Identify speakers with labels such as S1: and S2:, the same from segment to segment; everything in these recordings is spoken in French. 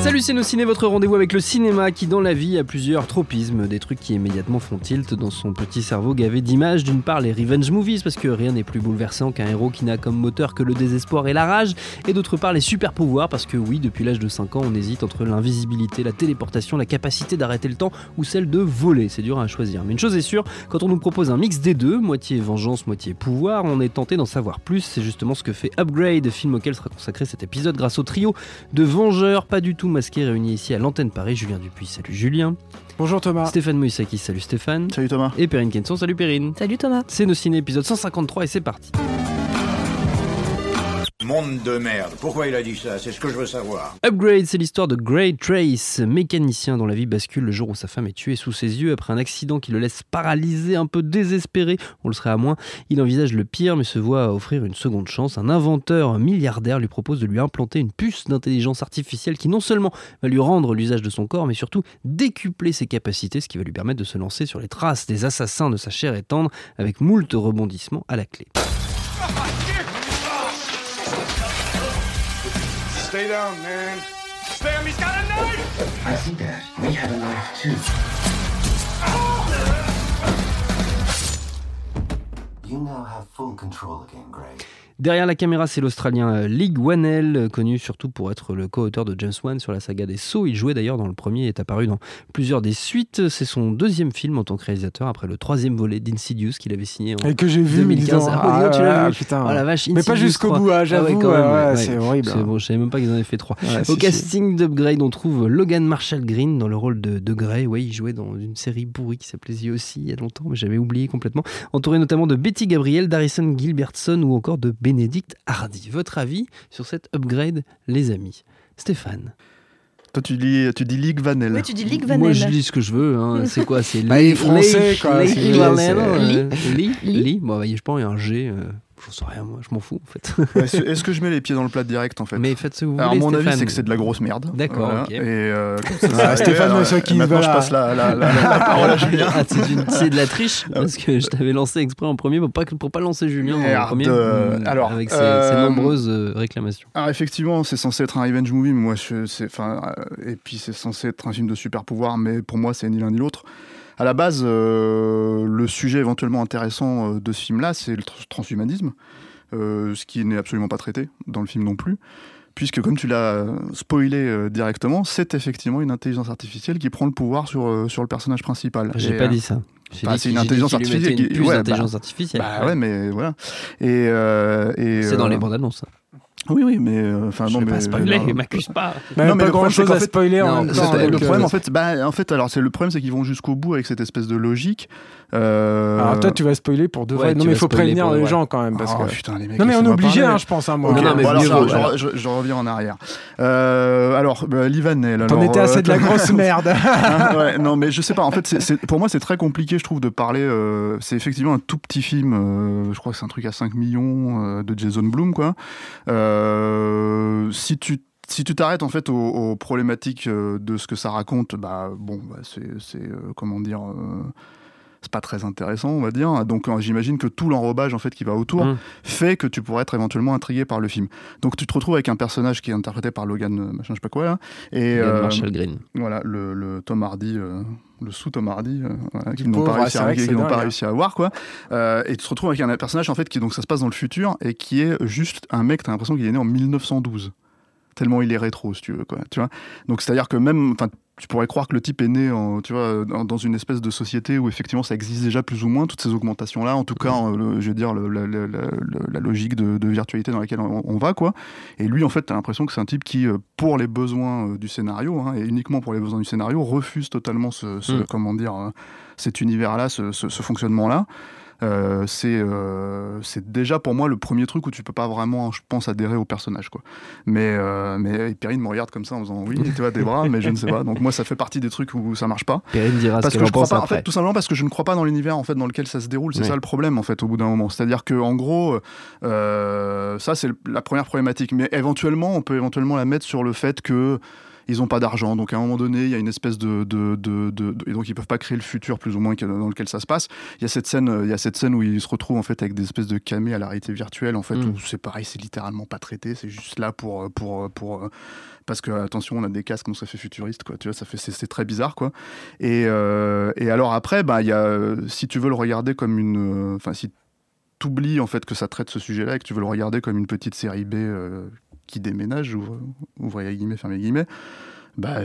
S1: Salut c'est nos ciné, votre rendez-vous avec le cinéma qui dans la vie a plusieurs tropismes, des trucs qui immédiatement font tilt dans son petit cerveau gavé d'images. D'une part les revenge movies parce que rien n'est plus bouleversant qu'un héros qui n'a comme moteur que le désespoir et la rage, et d'autre part les super pouvoirs parce que oui depuis l'âge de 5 ans on hésite entre l'invisibilité, la téléportation, la capacité d'arrêter le temps ou celle de voler, c'est dur à choisir. Mais une chose est sûre, quand on nous propose un mix des deux, moitié vengeance, moitié pouvoir, on est tenté d'en savoir plus, c'est justement ce que fait Upgrade, film auquel sera consacré cet épisode grâce au trio de vengeurs pas du tout masqué réunis ici à l'antenne Paris. Julien Dupuis, salut Julien.
S2: Bonjour Thomas.
S1: Stéphane Moïsaki, salut Stéphane.
S3: Salut Thomas.
S1: Et Perrine Kenson, salut Perrine.
S4: Salut Thomas.
S1: C'est nos ciné épisode 153 et c'est parti.
S5: Monde de merde. Pourquoi il a dit ça? C'est ce que je veux savoir.
S1: Upgrade, c'est l'histoire de Gray Trace, mécanicien dont la vie bascule le jour où sa femme est tuée sous ses yeux après un accident qui le laisse paralysé, un peu désespéré. On le serait à moins. Il envisage le pire mais se voit offrir une seconde chance. Un inventeur milliardaire lui propose de lui implanter une puce d'intelligence artificielle qui non seulement va lui rendre l'usage de son corps mais surtout décupler ses capacités, ce qui va lui permettre de se lancer sur les traces des assassins de sa chair et tendre avec moult rebondissements à la clé.
S6: Stay down, man. Sam, he's got a knife!
S7: I see that. We have a knife too. You now have full control again, Greg.
S1: Derrière la caméra, c'est l'Australien euh, Lig Wanell, euh, connu surtout pour être le co-auteur de James Wan sur la saga des Sceaux. Il jouait d'ailleurs dans le premier et est apparu dans plusieurs des suites. C'est son deuxième film en tant que réalisateur après le troisième volet d'Insidious qu'il avait signé en
S2: Et que j'ai vu
S1: 2015.
S2: disant,
S1: Ah,
S2: ah,
S1: tu l'as
S2: ouais,
S1: vu
S2: putain.
S1: Oh la vache,
S2: Mais pas
S1: Insidious
S2: jusqu'au
S1: 3.
S2: bout, ah, j'avoue,
S1: ouais, quand
S2: ouais,
S1: même,
S2: ouais,
S1: ouais.
S2: c'est horrible.
S1: C'est bon, je savais même pas qu'ils en avaient fait trois.
S2: Ouais,
S1: Au casting d'Upgrade, on trouve Logan Marshall Green dans le rôle de, de Grey. Oui, il jouait dans une série pourrie qui s'appelait The aussi il y a longtemps, mais j'avais oublié complètement. Entouré notamment de Betty Gabriel, Darrison Gilbertson ou encore de Benedict Hardy. Votre avis sur cette Upgrade, les amis? Stéphane
S3: Toi, tu, lis, tu dis Ligue Vanel.
S4: Oui, tu dis Ligue
S1: Moi,
S4: Vanel.
S1: je lis ce que je veux. hein. C'est quoi? C'est
S2: Bah, est
S1: Lee-
S2: français, quoi.
S1: Euh, Lee
S4: Lee.
S1: Lee Bon, bah, je pense il y a un G. euh, J'en sais rien, moi. Je m'en fous, en fait.
S3: Est-ce est-ce que je mets les pieds dans le plat direct en fait?
S1: Mais faites ce que vous
S3: Alors,
S1: voulez,
S3: mon avis,
S1: Stéphane.
S3: c'est que c'est de la grosse merde.
S1: D'accord, ok.
S3: Et euh, ça,
S2: Ah, Stéphane
S3: alors,
S2: Moïsaki,
S3: Maintenant, je
S2: voilà.
S3: passe la, la, la, la parole à Julien.
S1: Ah, c'est de la triche
S3: Ah,
S1: parce que je t'avais lancé exprès en premier pour pas, pour pas lancer Julien en premier
S3: Euh,
S1: mm,
S3: alors,
S1: avec ses,
S3: euh,
S1: ses nombreuses euh, réclamations.
S3: Alors effectivement, c'est censé être un revenge movie, mais moi, je, euh, et puis c'est censé être un film de super pouvoir, mais pour moi, c'est ni l'un ni l'autre. À la base, euh, le sujet éventuellement intéressant euh, de ce film-là, c'est le tr- transhumanisme, euh, ce qui n'est absolument pas traité dans le film non plus. Puisque, comme tu l'as spoilé directement, c'est effectivement une intelligence artificielle qui prend le pouvoir sur, sur le personnage principal.
S1: J'ai pas dit ça.
S3: Bah, c'est une intelligence artificielle
S1: Une
S3: qui- ouais,
S1: d'intelligence artificielle.
S3: Bah ouais, mais voilà. Et, euh, et
S1: C'est dans
S3: euh,
S1: les bandes annonces.
S3: Oui, oui, mais euh, enfin
S1: Je
S3: non, mais
S1: pas spoiler,
S3: euh,
S1: m'accuse pas.
S2: Bah,
S3: Non, mais
S2: pas grand chose à spoiler en même temps.
S3: Le
S2: euh,
S3: problème, en fait, bah, en fait, alors c'est le problème, c'est qu'ils vont jusqu'au bout avec cette espèce de logique. Euh,
S2: Alors toi, tu vas spoiler pour de vrai. non, mais il faut prévenir les gens quand même. Parce
S3: oh,
S2: que...
S3: putain, les mecs,
S2: Non, mais on est obligé, hein, je pense. Hein, moi.
S3: Ok,
S1: Non, non, mais
S3: bon, alors,
S1: mieux
S3: je,
S1: vaut,
S3: je-
S1: alors.
S3: je- je reviens en arrière. Euh, alors, bah, Livanel.
S2: T'en étais assez
S3: euh,
S2: de la grosse merde.
S3: Ouais, non, mais je sais pas. En fait, pour moi, c'est très compliqué, je trouve, de parler. euh, c'est effectivement un tout petit film. euh, je crois que c'est un truc à 5 millions euh, de Jason Blum, quoi. Euh, si tu si tu t'arrêtes en fait aux, problématiques euh, de ce que ça raconte, bah bon, bah, c'est euh, comment dire. euh, c'est pas très intéressant, on va dire. Donc euh, j'imagine que tout l'enrobage en fait qui va autour
S1: Mm.
S3: fait que tu pourrais être éventuellement intrigué par le film. Donc tu te retrouves avec un personnage qui est interprété par Logan, euh, machin, je sais pas quoi là, et
S1: Logan
S3: euh,
S1: Marshall Green.
S3: voilà, le, le Tom Hardy, euh, le sous Tom Hardy, euh, voilà, qu'ils n'ont pas, réussi à,
S2: dingue, hein.
S3: réussi à avoir, quoi. Euh, et tu te retrouves avec un personnage, en fait, qui donc ça se passe dans le futur et qui est juste un mec, t'as l'impression qu'il est né en 1912. Tellement il est rétro, si tu veux, quoi. Tu vois donc c'est-à-dire que même, enfin, tu pourrais croire que le type est né, en, tu vois, dans une espèce de société où effectivement ça existe déjà plus ou moins toutes ces augmentations-là. En tout cas, le- je veux dire le- le- la logique de, de virtualité dans laquelle on, on va, quoi. Et lui, en fait, t'as l'impression que c'est un type qui, euh, pour les besoins euh, du scénario, hein, et uniquement pour les besoins du scénario, refuse totalement ce, ce-
S1: Mm.
S3: comment dire, euh, cet univers-là, ce, ce- ce fonctionnement-là. Euh, c'est euh, c'est déjà pour moi le premier truc où tu peux pas vraiment, je pense, adhérer au personnage. Quoi. Mais, euh, mais Perrine me regarde comme ça en faisant oui, tu vois, des bras, mais je ne sais pas. Donc moi, ça fait partie des trucs où ça marche pas.
S1: Perrine dira
S3: Parce
S1: ce
S3: que
S1: qu'elle
S3: je crois pas, en fait, tout simplement parce que je ne crois pas dans l'univers en fait dans lequel ça se déroule. C'est ça le problème en fait au bout d'un moment. C'est-à-dire que en gros, euh, ça c'est la première problématique. Mais éventuellement, on peut éventuellement la mettre sur le fait que ils ont pas d'argent, donc à un moment donné, il y a une espèce de, de, de, et donc ils peuvent pas créer le futur plus ou moins dans lequel ça se passe. Il y a cette scène, il y a cette scène où ils se retrouvent en fait avec des espèces de camés à la réalité virtuelle, en fait,
S1: Mm.
S3: où c'est pareil, c'est littéralement pas traité, c'est juste là pour pour pour euh, parce que attention, on a des casques, donc ça fait futuriste, quoi. Tu vois, ça fait c'est très bizarre, quoi. Et, euh, et alors après, bah, il y a, si tu veux le regarder comme une, enfin si t'oublies en fait que ça traite ce sujet-là et que tu veux le regarder comme une petite série B euh, qui déménage, ouvre, ouvrez les guillemets, fermez guillemets, bah,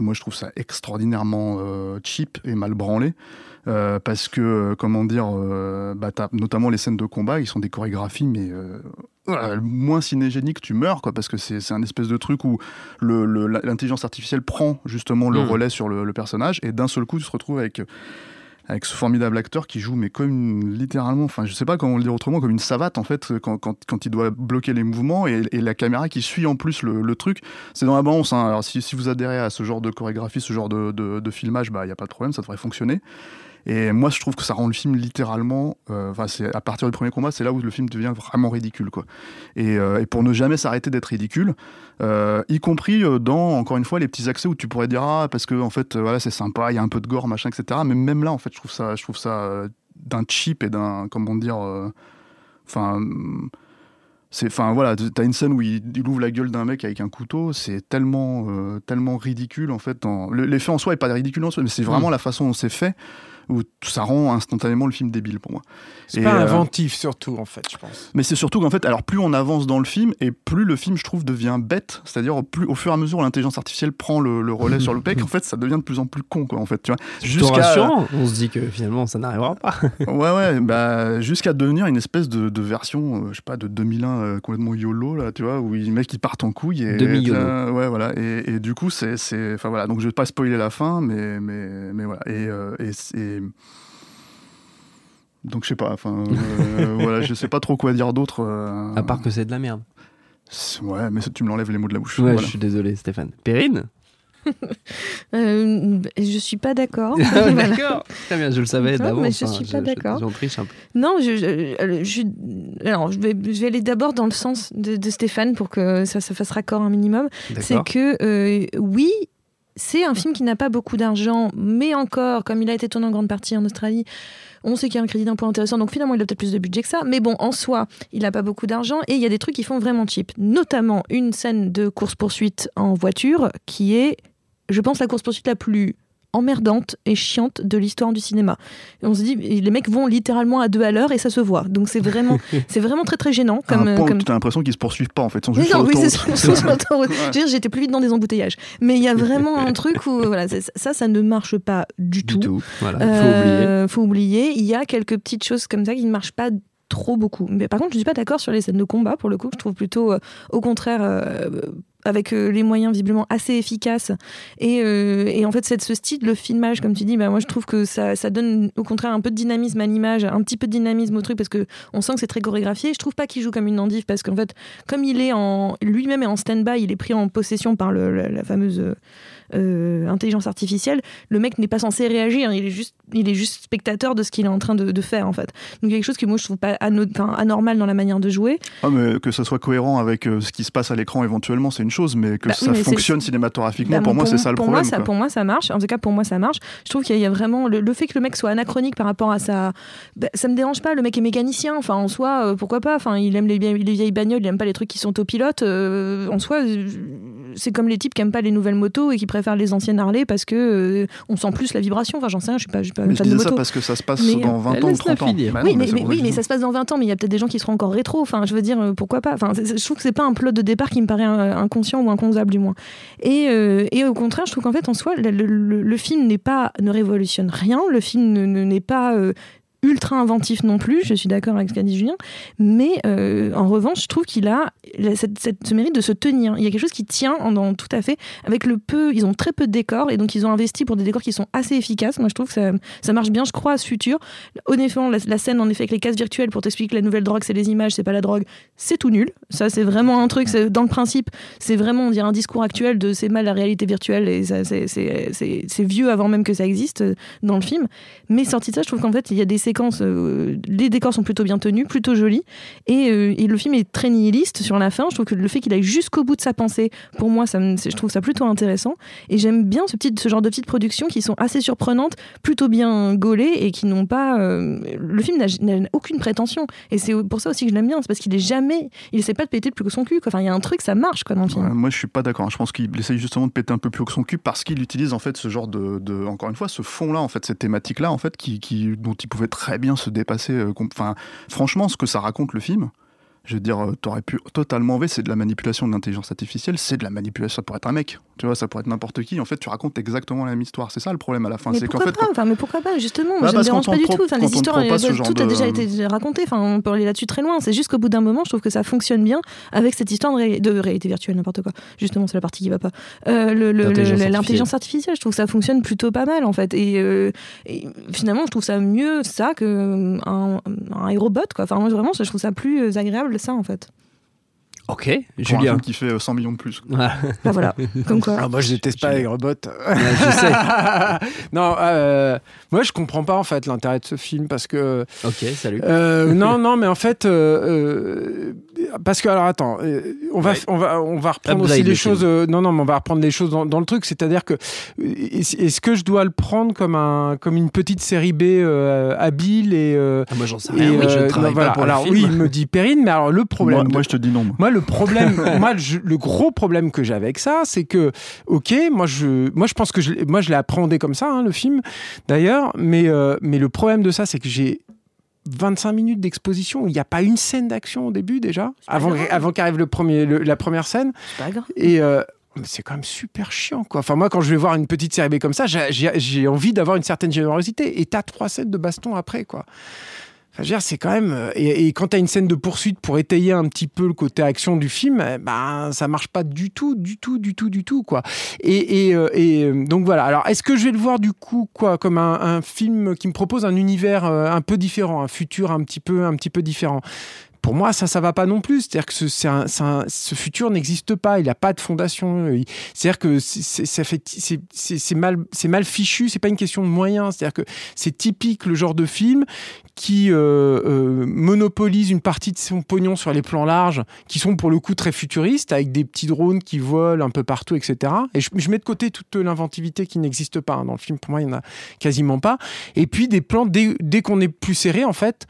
S3: moi je trouve ça extraordinairement euh, cheap et mal branlé. euh, parce que, euh, comment dire, euh, bah, notamment les scènes de combat, ils sont des chorégraphies, mais voilà, le moins cinégénique, tu meurs, quoi, parce que c'est un espèce de truc où le- le- l'intelligence artificielle prend justement le
S1: Mm.
S3: relais sur le, le personnage, et d'un seul coup, tu te retrouves avec avec ce formidable acteur qui joue mais comme littéralement, enfin je sais pas comment le dire autrement, comme une savate en fait quand, quand, il doit bloquer les mouvements et, la caméra qui suit en plus le, truc. C'est dans la balance. Hein. Alors si, si vous adhérez à ce genre de chorégraphie, ce genre de, de, filmage, bah il y a pas de problème, ça devrait fonctionner. Et moi, je trouve que ça rend le film littéralement. euh, Enfin, c'est à partir du premier combat, c'est là où le film devient vraiment ridicule, quoi. Et, euh, et pour ne jamais s'arrêter d'être ridicule, euh, y compris dans encore une fois les petits accès où tu pourrais dire ah parce que en fait voilà c'est sympa, il y a un peu de gore, machin, etc. Mais même là, en fait, je trouve ça, je trouve ça d'un cheap et d'un comment dire, enfin. c'est, enfin voilà, t'as une scène où il, il ouvre la gueule d'un mec avec un couteau, c'est tellement, tellement ridicule en fait. le- L'effet en soi est pas ridicule en soi, mais c'est vraiment
S1: Mm.
S3: la façon dont c'est fait où ça rend instantanément le film débile pour moi.
S2: C'est pas
S3: euh,
S2: inventif, surtout, en fait, je pense.
S3: Mais c'est surtout qu'en fait, alors plus on avance dans le film et plus le film, je trouve, devient bête. C'est-à-dire au plus au fur et à mesure où l'intelligence artificielle prend le, le relais sur le pec, en fait, ça devient de plus en plus con, quoi. En fait, tu vois.
S1: Rassurant. On se dit que finalement ça n'arrivera pas.
S3: Ouais, ouais, bah, jusqu'à devenir une espèce de, de version, euh, je sais pas, de 2001 euh, complètement YOLO, là, tu vois, où les mecs ils partent en couille. Et, euh, ouais, voilà. Et, et du coup, c'est. c'est- Enfin voilà, donc je vais pas spoiler la fin, mais, mais, mais voilà. Et. euh, et, donc je sais pas, enfin euh, voilà, je sais pas trop quoi dire d'autre. euh,
S1: À part que c'est de la merde.
S3: Ouais, mais ça, tu me l'enlèves les mots de la bouche.
S1: Ouais,
S3: voilà.
S1: je suis désolé, Stéphane. Perrine
S4: Euh, je suis pas d'accord. Voilà.
S1: D'accord. Très bien, je le savais
S4: Non,
S1: d'avance.
S4: mais je
S1: hein,
S4: suis pas d'accord.
S1: J'en triche un peu.
S4: Non, je, je, je- alors, je vais, je vais aller d'abord dans le sens de, de Stéphane pour que ça se fasse raccord un minimum. C'est que euh, oui, c'est un film qui n'a pas beaucoup d'argent, mais encore, comme il a été tourné en grande partie en Australie, on sait qu'il y a un crédit d'impôt intéressant, donc finalement il a peut-être plus de budget que ça. Mais bon, en soi, il n'a pas beaucoup d'argent et il y a des trucs qui font vraiment cheap. Notamment une scène de course-poursuite en voiture qui est, je pense, la course-poursuite la plus emmerdante et chiante de l'histoire du cinéma. Et on se dit, les mecs vont littéralement à deux à l'heure et ça se voit. Donc c'est vraiment, c'est vraiment très très gênant.
S3: À un
S4: Comme,
S3: point où
S4: comme...
S3: tu as l'impression qu'ils se poursuivent pas en fait, ils sont
S4: Oui,
S3: juste
S4: non,
S3: sur
S4: oui.
S3: Ouais.
S4: Je veux dire, j'étais plus vite dans des embouteillages. Mais il y a vraiment un truc où voilà, ça, ça ne marche pas du,
S1: Du tout. Voilà, il faut oublier.
S4: Euh, faut oublier. Il y a quelques petites choses comme ça qui ne marchent pas trop beaucoup. Mais par contre, je suis pas d'accord sur les scènes de combat. Pour le coup, je trouve plutôt, euh, au contraire, euh, avec euh, les moyens visiblement assez efficaces. Et, euh, et en fait, c'est ce style, le filmage, comme tu dis, bah, moi je trouve que ça, ça donne au contraire un peu de dynamisme à l'image, un petit peu de dynamisme au truc, parce que on sent que c'est très chorégraphié. Je trouve pas qu'il joue comme une endive, parce qu'en fait, comme il est en lui-même est en stand-by, il est pris en possession par le- la, la fameuse euh, intelligence artificielle. Le mec n'est pas censé réagir, il est juste, il est juste spectateur de ce qu'il est en train de, de faire en fait. Donc quelque chose que moi je trouve pas ano- anormal dans la manière de jouer.
S3: Ah, mais que ça soit cohérent avec euh, ce qui se passe à l'écran éventuellement, c'est une chose, mais que
S4: Bah oui,
S3: ça
S4: mais
S3: fonctionne cinématographiquement,
S4: Bah,
S3: pour moi, c'est ça le
S4: pour
S3: problème.
S4: Moi, ça,
S3: quoi.
S4: pour moi, ça marche. En tout cas, pour moi, ça marche. Je trouve qu'il y, a- il y a vraiment le, le fait que le mec soit anachronique par rapport à sa. bah, ça me dérange pas. Le mec est mécanicien. Enfin, en soi, euh, pourquoi pas? Enfin, il aime les, vieilles- les vieilles bagnoles. Il aime pas les trucs qui sont autopilotes. Euh, en soi, c'est comme les types qui aiment pas les nouvelles motos et qui préfèrent les anciennes Harley parce que euh, on sent plus la vibration. Enfin, j'en sais rien. Je suis pas, je suis pas
S3: Mais je disais ça parce que ça se passe
S4: Mais,
S3: dans 20 ans ou
S1: laisse-la
S3: 30 ans. Bah
S4: oui,
S3: non,
S4: mais, oui, mais ça se passe dans 20 ans, mais il y a peut-être des gens qui seront encore rétro. Enfin, je veux dire, euh, pourquoi pas? Enfin, Je trouve que c'est pas un plot de départ qui me paraît euh, inconscient ou inconcevable, du moins. Et, euh, et au contraire, je trouve qu'en fait, en soi, le, le- le- le film n'est pas, ne révolutionne rien. Le film ne- ne- n'est pas. euh, ultra inventif non plus, je suis d'accord avec ce qu'a dit Julien, mais euh, en revanche, je trouve qu'il a ce mérite de se tenir. Il y a quelque chose qui tient en, tout à fait avec le peu, ils ont très peu de décors et donc ils ont investi pour des décors qui sont assez efficaces. Moi, je trouve que ça, ça marche bien, je crois à ce futur. Honnêtement, la, la scène en effet avec les cases virtuelles pour t'expliquer que la nouvelle drogue c'est les images, c'est pas la drogue, c'est tout nul. Ça, c'est vraiment un truc, dans le principe, c'est vraiment, on dirait un discours actuel de c'est mal la réalité virtuelle et c'est vieux avant même que ça existe euh, dans le film. Mais sorti de ça, je trouve qu'en fait, il y a des euh, les décors sont plutôt bien tenus, plutôt jolis, et, euh, et le film est très nihiliste sur la fin. Je trouve que le fait qu'il aille jusqu'au bout de sa pensée, pour moi, ça je trouve ça plutôt intéressant. Et j'aime bien ce, petit, ce genre de petites productions qui sont assez surprenantes, plutôt bien gaulées, et qui n'ont pas... euh, le film n'a aucune prétention. Et c'est pour ça aussi que je l'aime bien, c'est parce qu'il est jamais... Il essaie pas de péter plus que son cul. Enfin, il y a un truc, ça marche quoi, dans le film.
S3: Moi, je suis pas d'accord. Je pense qu'il essaye justement de péter un peu plus que son cul parce qu'il utilise en fait ce genre de, encore une fois, ce fond-là, en fait, cette thématique-là, en fait, qui- dont il pouvait très bien se dépasser. euh, Enfin, franchement, ce que ça raconte le film. Je veux dire, euh, t'aurais pu totalement enlever, c'est de la manipulation de l'intelligence artificielle, c'est de la manipulation, ça pourrait être un mec, tu vois, ça pourrait être n'importe qui. En fait, tu racontes exactement la même histoire. C'est ça le problème à la fin.
S4: Mais pourquoi
S3: fait,
S4: pas enfin, Mais pourquoi pas Justement, moi,
S3: Bah,
S4: ça me
S3: parce
S4: dérange pas du tout. Enfin,
S3: quand
S4: les histoires, elles- tout a déjà été raconté. Enfin, on peut aller là-dessus très loin. C'est juste qu'au bout d'un moment, je trouve que ça fonctionne bien avec cette histoire de, ré- de réalité virtuelle, n'importe quoi. Justement, c'est la partie qui va pas. Euh,
S1: L'intelligence
S4: le-
S1: artificielle.
S4: Je trouve que ça fonctionne plutôt pas mal en fait. Et, euh, et finalement, je trouve ça mieux ça que un, un aérobot. Quoi. Enfin, moi, vraiment, je trouve ça plus agréable ça en fait.
S1: Ok,
S3: pour un
S1: Julien.
S3: film qui fait euh, 100 millions de plus.
S1: Ah,
S4: Bah voilà, comme quoi.
S2: Ah, moi, je déteste pas les robots.
S1: ouais, je sais.
S2: non, euh, moi, je comprends pas en fait l'intérêt de ce film parce que
S1: Ok, salut.
S2: Euh, non, non, mais en fait, euh, euh, parce que alors attends, euh, on va,
S1: Ouais.
S2: on va, on va reprendre aussi
S1: le
S2: les choses. euh, non, non, mais on va reprendre les choses dans, dans le truc, c'est-à-dire que euh, est- est-ce que je dois le prendre comme un, comme une petite série B euh, habile et, euh,
S1: Ah, moi j'en sais
S2: et,
S1: rien. oui, je travaille
S2: non,
S1: pas
S2: voilà.
S1: pour
S2: alors
S1: le film.
S2: oui, il me dit Perrine, mais alors le problème.
S3: Moi,
S2: de-
S3: moi, je te dis non. moi.
S2: moi, le problème, moi, je- le gros problème que j'ai avec ça, c'est que, ok, moi, je, moi, je pense que je, l'ai- moi, je l'ai appréhendé comme ça, hein, le film, d'ailleurs, mais, euh, mais le problème de ça, c'est que j'ai 25 minutes d'exposition, il n'y a pas une scène d'action au début déjà, avant, avant qu'arrive le premier, le- la première scène,
S4: C'est pas grave.
S2: et euh, c'est quand même super chiant, quoi. Enfin, moi, quand je vais voir une petite série B comme ça, j'ai envie d'avoir une certaine générosité, et t'as trois scènes de baston après, quoi. C'est quand même. euh, Et, quand tu une scène de poursuite pour étayer un petit peu le côté action du film, eh ben, ça marche pas du tout, du tout, du tout, du tout, quoi. Et, euh, euh, donc voilà. Alors, est-ce que je vais le voir du coup, quoi, comme un, un film qui me propose un univers un peu différent, un futur un petit peu, un petit peu différent? Pour moi, ça, ça va pas non plus. C'est-à-dire que ce, futur n'existe pas. Il n'a pas de fondation. C'est-à-dire que c'est- mal, mal fichu. C'est pas une question de moyens. C'est-à-dire que c'est typique le genre de film qui euh, euh, monopolise une partie de son pognon sur les plans larges, qui sont pour le coup très futuristes, avec des petits drones qui volent un peu partout, etc. Et je, mets de côté toute l'inventivité qui n'existe pas hein. dans le film. Pour moi, il n'y en a quasiment pas. Et puis des plans, dès qu'on est plus serré, en fait,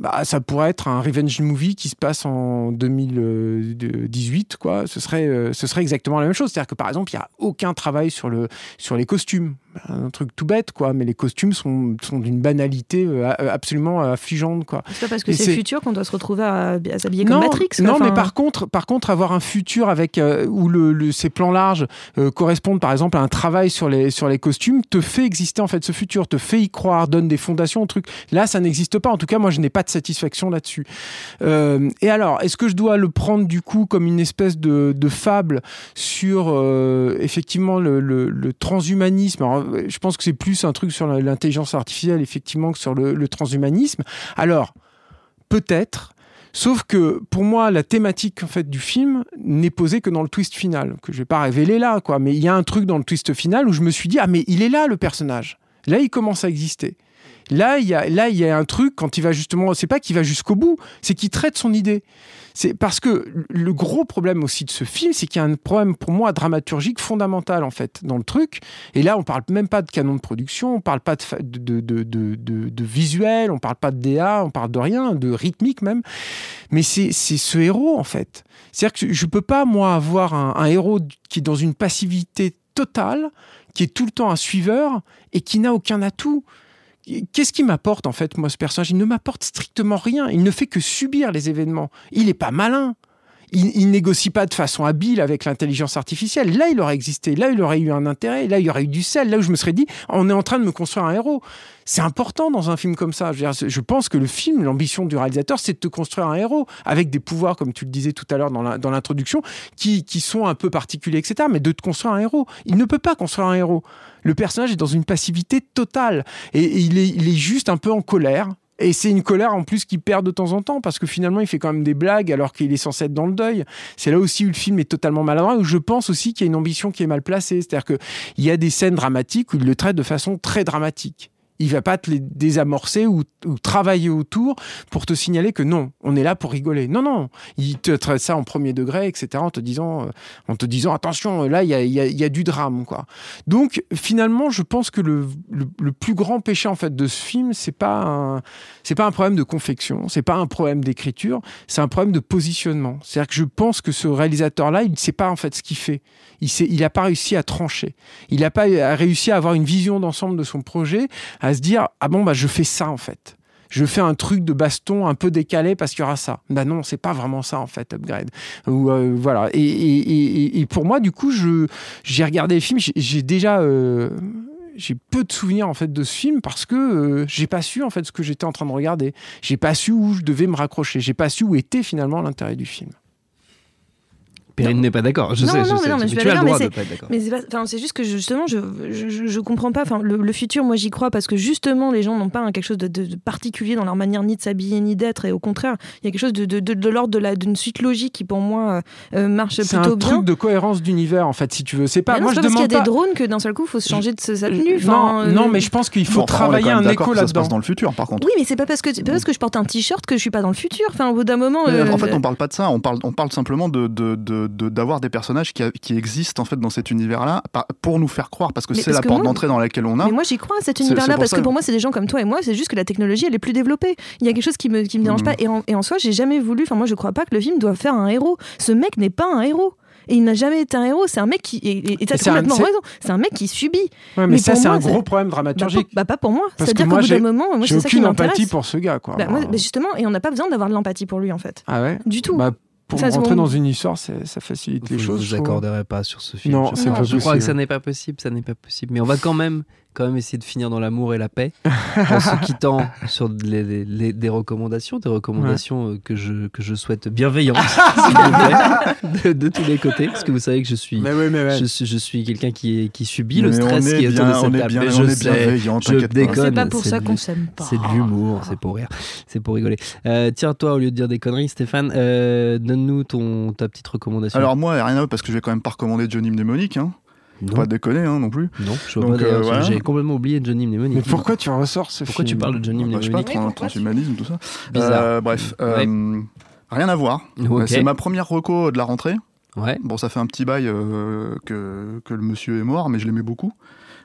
S2: bah, ça pourrait être un revenge movie qui se passe en 2018, quoi. Ce serait, euh, ce serait exactement la même chose. C'est-à-dire que par exemple, il n'y a aucun travail sur les costumes. Un truc tout bête, quoi. Mais les costumes sont, sont d'une banalité euh, a- absolument affligeante, quoi.
S4: C'est pas parce que c'est le futur qu'on doit se retrouver à, à s'habiller comme Matrix. quoi.
S2: non,
S4: Enfin,
S2: mais par contre, par contre, avoir un futur avec euh, où le, le- ces plans larges euh, correspondent par exemple à un travail sur les sur les costumes te fait exister en fait ce futur, te fait y croire, donne des fondations au truc. Là, ça n'existe pas. En tout cas, moi, je n'ai pas de satisfaction là-dessus. Euh, et alors, est-ce que je dois le prendre du coup comme une espèce de, de fable sur euh, effectivement le, le- le transhumanisme? Alors, je pense que c'est plus un truc sur l'intelligence artificielle effectivement que sur le, le transhumanisme. Alors, peut-être. Sauf que pour moi, la thématique en fait du film n'est posée que dans le twist final, que je vais pas révéler là, quoi. Mais il y a un truc dans le twist final où je me suis dit ah mais il est là le personnage. Là, il commence à exister. Là, il y a là il y a un truc quand il va justement, c'est pas qu'il va jusqu'au bout, c'est qu'il traite son idée. C'est parce que le gros problème aussi de ce film, c'est qu'il y a un problème pour moi dramaturgique fondamental en fait dans le truc. Et là, on parle même pas de canon de production, on parle pas de, de, de, de, visuel, on parle pas de DA, on parle de rien, de rythmique même. Mais c'est c'est ce héros en fait. C'est-à-dire que je peux pas moi avoir un, un héros qui est dans une passivité totale, qui est tout le temps un suiveur et qui n'a aucun atout. Qu'est-ce qui m'apporte en fait, moi, ce personnage? Il ne m'apporte strictement rien. Il ne fait que subir les événements. Il n'est pas malin. Il, négocie pas de façon habile avec l'intelligence artificielle. Là, il aurait existé. Là, il aurait eu un intérêt. Là, il aurait eu du sel. Là où je me serais dit, on est en train de me construire un héros. C'est important dans un film comme ça. Je, dire, je pense que le film, l'ambition du réalisateur, c'est de te construire un héros avec des pouvoirs, comme tu le disais tout à l'heure dans l'introduction, qui, qui sont un peu particuliers, etc. Mais de te construire un héros. Il ne peut pas construire un héros. Le personnage est dans une passivité totale. Et, il est juste un peu en colère. Et c'est une colère en plus qui perd de temps en temps parce que finalement il fait quand même des blagues alors qu'il est censé être dans le deuil. C'est là aussi où le film est totalement maladroit, où je pense aussi qu'il y a une ambition qui est mal placée. C'est-à-dire qu'il y a des scènes dramatiques où il le traite de façon très dramatique. Il va pas te les désamorcer ou, ou travailler autour pour te signaler que non, on est là pour rigoler. Non, non, il te traite ça en premier degré, etc. En te disant, euh, en te disant attention, là, il y a, y a- y a du drame, quoi. Donc, finalement, je pense que le, le- plus grand péché en fait de ce film, c'est pas c'est pas un problème de confection, c'est pas un problème d'écriture, c'est un problème de positionnement. C'est-à-dire que je pense que ce réalisateur-là, il ne sait pas en fait ce qu'il fait. Il sait, il a pas réussi à trancher. Il n'a pas réussi à avoir une vision d'ensemble de son projet, se dire ah bon bah je fais ça en fait. Je fais un truc de baston un peu décalé parce qu'il y aura ça. Bah non, c'est pas vraiment ça en fait, Upgrade. Ou euh, voilà. Et, et- et- pour moi, du coup, je j'ai regardé le film. j'ai- J'ai déjà euh, j'ai peu de souvenirs en fait de ce film parce que euh, j'ai pas su en fait ce que j'étais en train de regarder. J'ai pas su où je devais me raccrocher. J'ai pas su où était finalement l'intérêt du film.
S1: Perrine n'est pas d'accord. Je
S4: Non,
S1: sais,
S4: non,
S1: je
S4: mais
S1: sais.
S4: non, mais je suis
S1: tu
S4: pas
S1: as le
S4: d'accord,
S1: droit
S4: mais
S1: de pas être d'accord.
S4: Mais c'est pas- c'est juste que justement, je, je, je- je comprends pas. Enfin, le, le futur, moi, j'y crois parce que justement, les gens n'ont pas un- quelque chose de, de- de particulier dans leur manière ni de s'habiller ni d'être. Et au contraire, il y a quelque chose de, de, de, de l'ordre de la- d'une suite logique qui, pour moi, euh, euh, marche
S2: C'est un
S4: plutôt bien.
S2: truc de cohérence d'univers en fait, si tu veux. C'est pas.
S4: Mais non,
S2: moi,
S4: c'est
S2: je
S4: pas parce qu'il y a des drones que d'un seul coup, il faut se changer de sa tenue.
S2: non,
S4: euh,
S2: non, mais je pense qu'il faut
S3: Bon,
S2: travailler un écho
S3: que ça se passe
S2: là-dedans.
S3: dans le futur, par contre.
S4: Oui, mais c'est pas parce que c'est pas parce que je porte un t-shirt que je suis pas dans le futur. Enfin, au bout d'un moment.
S3: Mais,
S4: euh,
S3: en fait, on parle pas de ça. On parle, on parle simplement de de- de- de- d'avoir des personnages qui, a- qui existent en fait dans cet univers-là pour nous faire croire, parce que c'est la
S4: que
S3: porte d'entrée dans laquelle on a.
S4: Mais moi j'y crois à cet univers-là parce
S3: ça
S4: que
S3: que-
S4: pour moi c'est des gens comme toi et moi, c'est juste que la technologie elle est plus développée. Il y a quelque chose qui me, qui me dérange
S3: Mhm.
S4: pas et en, et en soi j'ai jamais voulu, enfin moi je crois pas que le film doit faire un héros. Ce mec n'est pas un héros. Et il n'a jamais été un héros, c'est un mec qui. Et t'as
S2: C'est un-
S4: complètement raison, c'est un mec qui subit.
S2: Ouais, mais,
S4: Mais
S2: ça, c'est un gros problème
S4: Bah, pas,
S2: dramaturgique.
S4: bah, pas pour moi.
S2: Parce que
S4: C'est-à-dire qu'au bout d'un moment, moi
S2: J'ai
S4: c'est ça qui
S2: aucune empathie pour ce gars, quoi.
S4: Bah, moi, mais justement, et on n'a pas besoin d'avoir de l'empathie pour lui en fait.
S2: Ah ouais?
S4: Du tout.
S2: Bah, pour
S4: Ça,
S2: rentrer dans une histoire, c'est- ça facilite les
S1: je
S2: choses.
S1: vous
S2: je trouve.
S1: accorderai pas sur ce film.
S2: Non,
S1: je,
S2: pas
S1: Je crois que ça n'est pas possible, ça n'est pas possible. Mais on va quand même, quand même essayer de finir dans l'amour et la paix en se quittant sur les- les- les- des recommandations, des recommandations euh, que je que je souhaite bienveillantes, s'il vous plaît, de, de tous les côtés, parce que vous savez que je suis
S2: Mais oui, mais ouais.
S1: je suis, je suis quelqu'un qui, est- qui subit le stress qui est autour de
S3: on
S1: cette
S3: est
S1: table.
S3: bien,
S1: je
S3: est
S1: sais,
S3: bienveillant,
S1: je déconne.
S4: C'est pas pour ça qu'on s'aime pas.
S1: C'est de l'humour, c'est pour rire, c'est pour rigoler. Euh, tiens, toi, au lieu de dire des conneries, Stéphane, euh, donne-nous ton ta petite recommandation.
S3: Alors moi, rien à voir parce que je vais quand même pas recommander Johnny Mnemonic, hein.
S1: Non,
S3: Pas déconner hein, non plus.
S1: non, je vois
S3: Donc,
S1: pas
S3: euh, voilà.
S1: J'ai complètement oublié Johnny Mnemonic.
S2: Mais pourquoi tu ressors ce
S1: Pourquoi tu parles de Johnny
S3: Bah, je sais pas,
S1: Mnemonic
S3: trans- transhumanisme, tout ça.
S1: Bizarre.
S3: Euh, bref,
S1: Ouais.
S3: euh, rien à voir. C'est ma première reco de la rentrée.
S1: Ouais.
S3: Bon, ça fait un petit bail euh, que, que le monsieur est mort, mais je l'aimais beaucoup.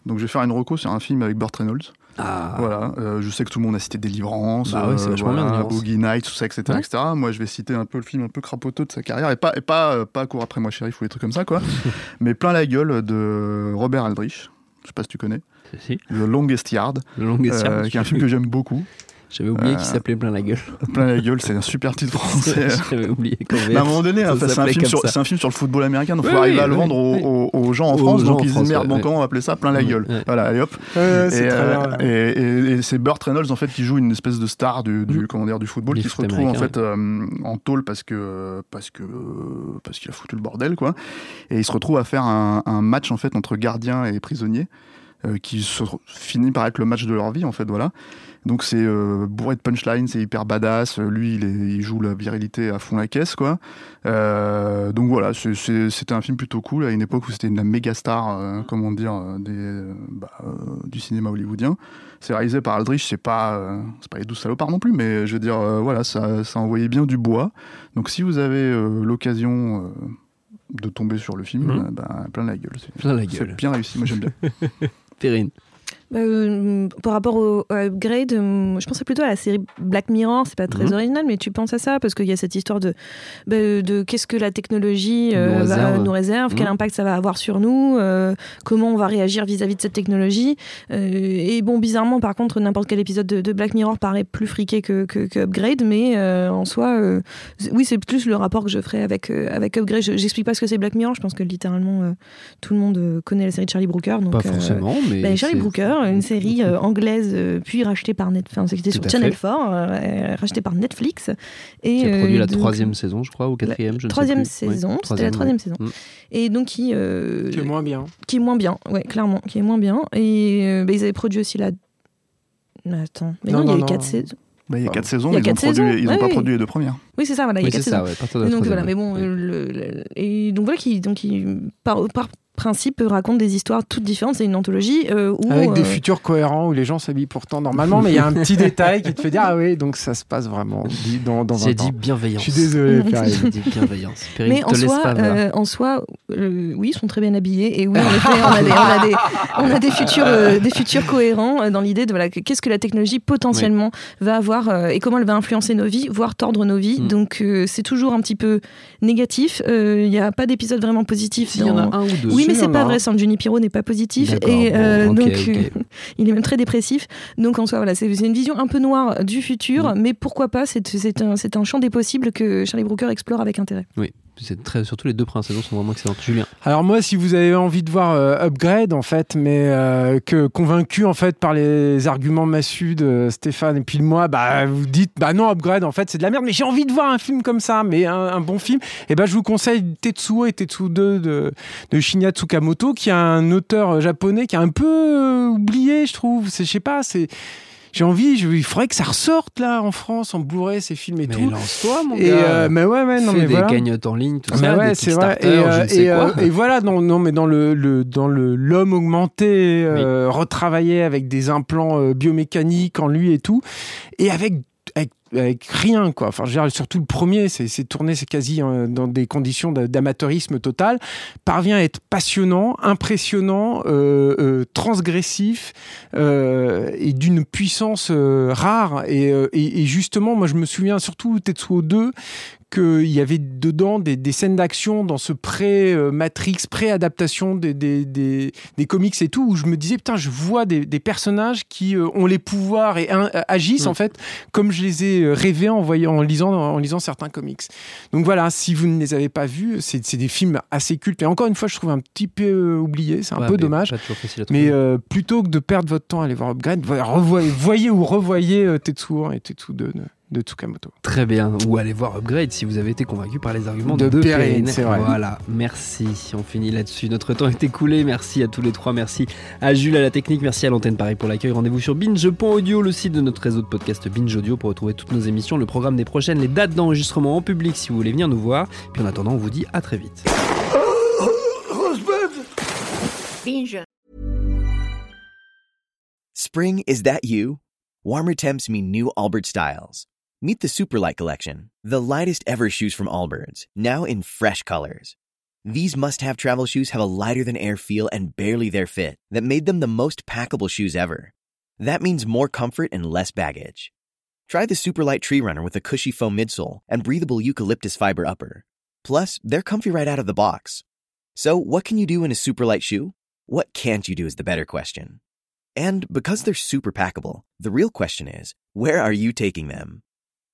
S3: Donc je vais faire une reco sur un film avec Burt Reynolds.
S1: Ah.
S3: Voilà, euh, je sais que tout le monde a cité Délivrance,
S1: Bah ouais, Délivrance.
S3: Boogie Nights, tout ça, etc.,
S1: Ouais.
S3: etc. Moi, je vais citer un peu le film un peu crapoteux de sa carrière, et pas, et pas, euh, pas Cours après moi, shérif, ou des trucs comme ça, quoi. mais plein la gueule de Robert Aldrich. Je sais pas si tu connais.
S1: Si,
S3: The Longest Yard,
S1: le longest
S3: euh,
S1: Yard.
S3: qui est un film que j'aime beaucoup.
S1: J'avais oublié
S3: Euh,
S1: qu'il s'appelait plein la gueule.
S3: Plein la gueule, c'est un super titre français.
S1: J'avais oublié qu'en
S3: Mais à un moment donné, c'est un, film sur,
S1: ça.
S3: c'est un film sur le football américain, donc il
S1: Oui,
S3: faut arriver
S1: oui,
S3: à le vendre aux,
S1: oui.
S3: aux- aux gens en
S1: Aux
S3: France,
S1: gens
S3: donc
S1: en
S3: ils disent merde, comment on va appeler ça Plein la gueule. Voilà, allez hop.
S2: Ouais,
S3: Et, euh, et- et- et c'est Burt Reynolds en fait qui joue une espèce de star du, du,
S1: Mm.
S3: comment dire, du football qui se retrouve en fait euh, en tôle parce que parce que parce qu'il a foutu le bordel quoi et il se retrouve à faire un, un match en fait entre gardiens et prisonniers euh, qui se finit par être le match de leur vie en fait voilà donc c'est euh, bourré de punchline c'est hyper badass lui il, est- il joue la virilité à fond la caisse quoi Euh, donc voilà c'est- c'est- c'était un film plutôt cool à une époque où c'était une méga star euh, comment dire des, bah, du cinéma hollywoodien c'est réalisé par Aldrich, c'est pas, c'est pas les douze salopards non plus, mais je veux dire, voilà, ça, ça envoyait bien du bois. Donc si vous avez l'occasion de tomber sur le film, euh, bah, plein la gueule. C'est,
S1: Plein la
S3: c'est
S1: gueule.
S3: bien réussi, moi j'aime bien.
S1: Perrine.
S4: Bah, euh, par rapport au, au upgrade, euh, je pensais plutôt à la série Black Mirror. C'est pas très
S1: Mhm.
S4: original, mais tu penses à ça parce qu'il y a cette histoire de, bah, de qu'est-ce que la technologie
S1: Nous
S4: euh, va-
S1: réserve.
S4: nous réserve, quel
S1: Mhm.
S4: impact ça va avoir sur nous, euh, comment on va réagir vis-à-vis de cette technologie. Et bon, bizarrement, par contre, n'importe quel épisode de, de Black Mirror paraît plus friqué que, que, que Upgrade, mais en soi, oui, c'est plus le rapport que je ferai avec, avec Upgrade. Je- J'explique pas ce que c'est Black Mirror. Je pense que littéralement tout le monde connaît la série de Charlie Brooker. Donc,
S1: Pas forcément, mais.
S4: bah, Charlie
S1: c'est-
S4: Brooker, une série euh, anglaise, euh, puis rachetée par Net, enfin c'était sur Channel
S1: fait.
S4: 4, euh, rachetée par Netflix. Et,
S1: Qui a produit
S4: euh,
S1: la
S4: donc,
S1: troisième saison, je crois, ou quatrième, je ne sais
S4: troisième
S1: plus.
S4: saison,
S1: Ouais,
S4: c'était la troisième
S1: ouais.
S4: saison.
S1: Mm.
S4: Et donc qui, euh,
S2: Qui est moins bien.
S4: qui est moins bien, ouais, clairement, qui est moins bien. Et euh, bah, ils avaient produit aussi la. Mais Attends, mais
S2: Non,
S4: non, il y a eu quatre saisons.
S3: Bah, il y a quatre saisons,
S4: Il y a
S3: ils
S4: quatre saisons,
S3: ils ont
S4: ouais,
S3: pas
S4: oui.
S3: produit les deux premières.
S4: Oui, c'est ça, voilà, il y a quatre saisons.
S1: ça, ouais, à partir de la
S4: donc voilà, mais bon,
S1: ouais.
S4: le- le- et donc voilà qui, donc il, par, par, principe raconte des histoires toutes différentes. C'est une anthologie euh, où
S2: Avec des
S4: euh,
S2: futurs cohérents où les gens s'habillent pourtant normalement, mais il y a un petit détail qui te fait dire Ah oui, donc ça se passe vraiment dans, dans
S1: J'ai
S2: 20
S1: dit bienveillance.
S2: Je suis désolé.
S1: J'ai dit bienveillance. Perrine,
S4: Mais
S1: te
S4: en soi,
S1: pas
S4: euh, en soi, euh, oui, ils sont très bien habillés et oui, en effet, on a des, on a des, on a des futurs, euh, des futurs cohérents euh, dans l'idée de voilà, que- qu'est-ce que la technologie potentiellement va avoir euh, et comment elle va influencer nos vies, voire tordre nos vies.
S1: Mm.
S4: Donc euh, c'est toujours un petit peu négatif. Euh, Il n'y a pas d'épisode vraiment positif.
S1: S'il y en a un ou deux.
S4: Oui, Mais c'est pas
S2: un.
S4: vrai. San Junipero n'est pas positif et euh,
S1: bon,
S4: donc euh, il est même très dépressif. Donc en soi, voilà, c'est une vision un peu noire du futur,
S1: Mm.
S4: mais pourquoi pas C'est un, c'est un champ des possibles que Charlie Brooker explore avec intérêt.
S1: Oui, c'est très, surtout les deux premières sont vraiment excellentes. Julien.
S2: Alors moi, si vous avez envie de voir euh, Upgrade, en fait, mais euh, que convaincu en fait par les arguments massus de Stéphane et puis de moi, bah vous dites bah non Upgrade en fait c'est de la merde, mais j'ai envie de voir un film comme ça, mais un, bon film. Et ben je vous conseille Tetsuo et Tetsuo 2 de, de Shinya Tsukamoto, qui est un auteur japonais qui est un peu euh, oublié, je trouve. Je sais pas, c'est j'ai envie, je- il faudrait que ça ressorte là en France, en Blu-ray, ces films et
S1: Mais
S2: tout.
S1: lance-toi, mon
S2: Et
S1: gars.
S2: euh, mais ouais, ouais, non
S1: Fais
S2: mais
S1: des
S2: voilà.
S1: cagnottes en ligne, tout
S2: Ah,
S1: ça.
S2: mais ouais,
S1: des
S2: c'est vrai. Et,
S1: Kickstarter, je
S2: euh,
S1: ne sais
S2: et,
S1: quoi.
S2: euh, et voilà, non, non, mais dans le, le dans le l'homme augmenté, retravaillé avec des implants biomécaniques en lui et tout, et avec avec, rien quoi. Enfin, je veux dire, surtout le premier, c'est tourné, c'est quasi euh, dans des conditions d'a- d'amateurisme total. Parvient à être passionnant, impressionnant, euh, euh, transgressif et d'une puissance rare. Et justement, moi, je me souviens surtout Tetsuo 2 qu'il y avait dedans des, des scènes d'action dans ce pré-Matrix, pré-adaptation des, des, des, des comics et tout, où je me disais, putain, je vois des, des personnages qui euh, ont les pouvoirs et un- agissent
S1: Mm.
S2: en fait comme je les ai euh, rêvés en, voyant, en, lisant, en lisant certains comics. Donc voilà, si vous ne les avez pas vus, c'est c'est des films assez cultes. Et encore une fois, je trouve un petit peu euh, oublié, c'est un
S1: Ouais,
S2: peu
S1: mais
S2: dommage. Mais euh, plutôt que de perdre votre temps à aller voir Upgrade, voyez, revoyez, voyez ou revoyez euh, Tetsuo 1 et Tetsuo 2 de, de Tsukamoto.
S1: Très bien. Ou allez voir Upgrade si vous avez été convaincu par les arguments
S2: De
S1: de,
S2: Perrine,
S1: Perrine.
S2: c'est vrai.
S1: Voilà. Merci. On finit là-dessus. Notre temps est écoulé. Merci à tous les trois. Merci à Jules à la technique. Merci à l'antenne Paris pour l'accueil. Rendez-vous sur binge.audio, le site de notre réseau de podcast Binge Audio pour retrouver toutes nos émissions, le programme des prochaines, les dates d'enregistrement en public si vous voulez venir nous voir. Puis en attendant, on vous dit à très vite.
S8: Binge.
S9: Spring, is that you? Warmer temps mean new Allbirds styles. Meet the Superlight Collection, the lightest ever shoes from Allbirds, now in fresh colors. These must have travel shoes have a lighter than air feel and barely their fit that made them the most packable shoes ever. That means more comfort and less baggage. Try the Superlight Tree Runner with a cushy foam midsole and breathable eucalyptus fiber upper. Plus, they're comfy right out of the box. So, what can you do in a Superlight shoe? What can't you do is the better question. And because they're super packable, the real question is, where are you taking them?